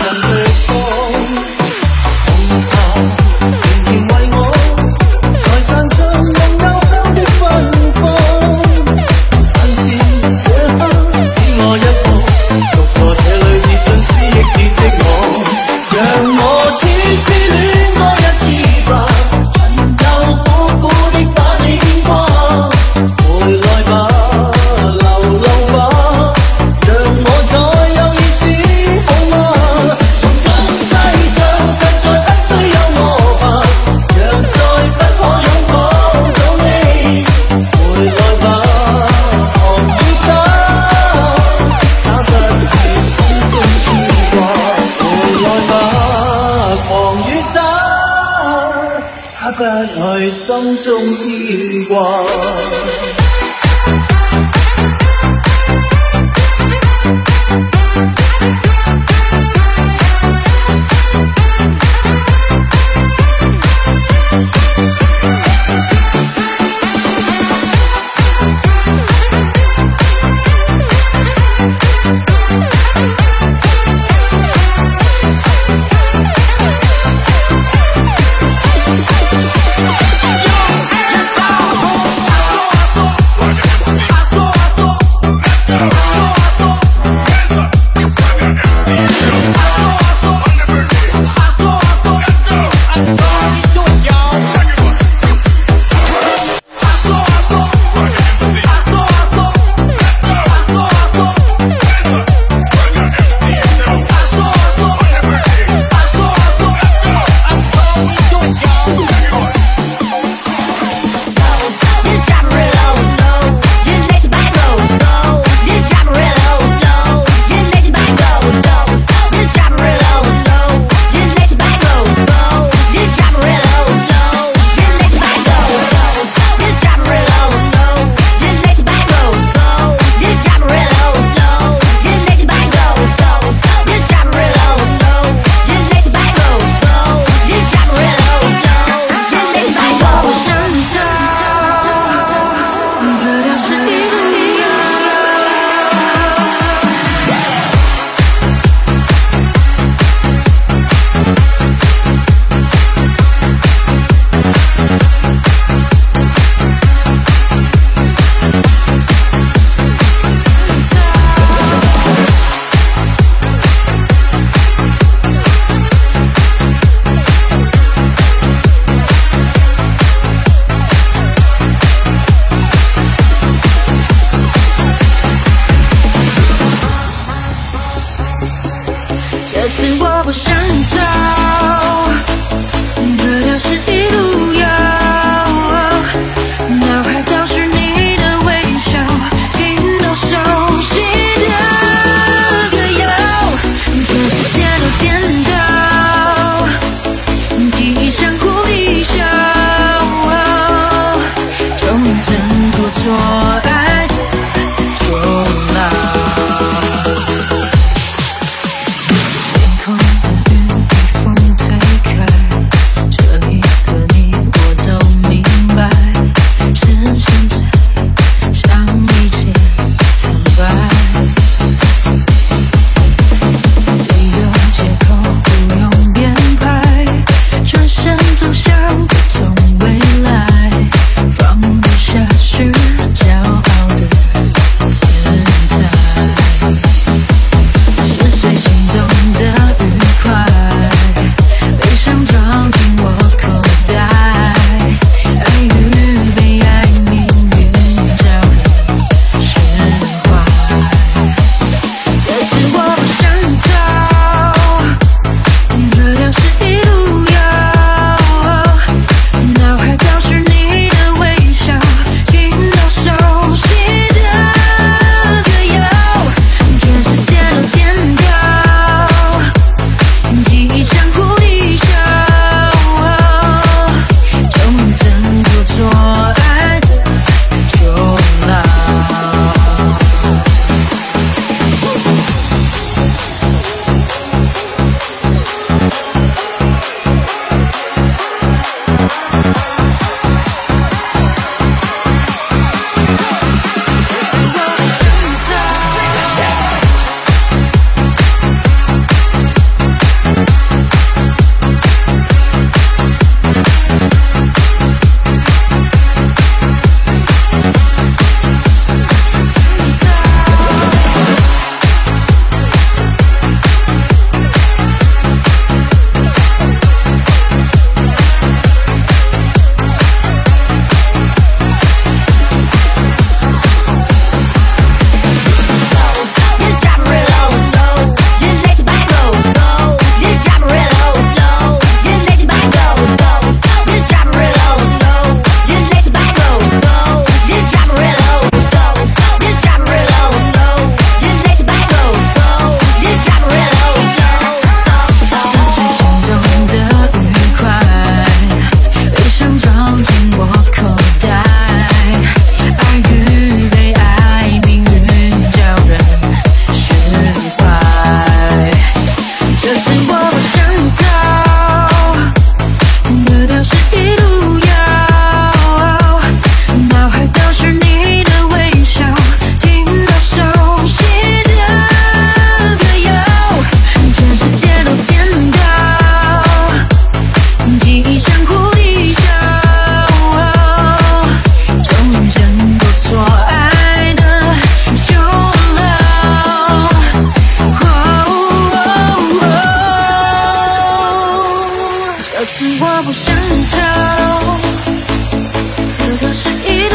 and this 都是一。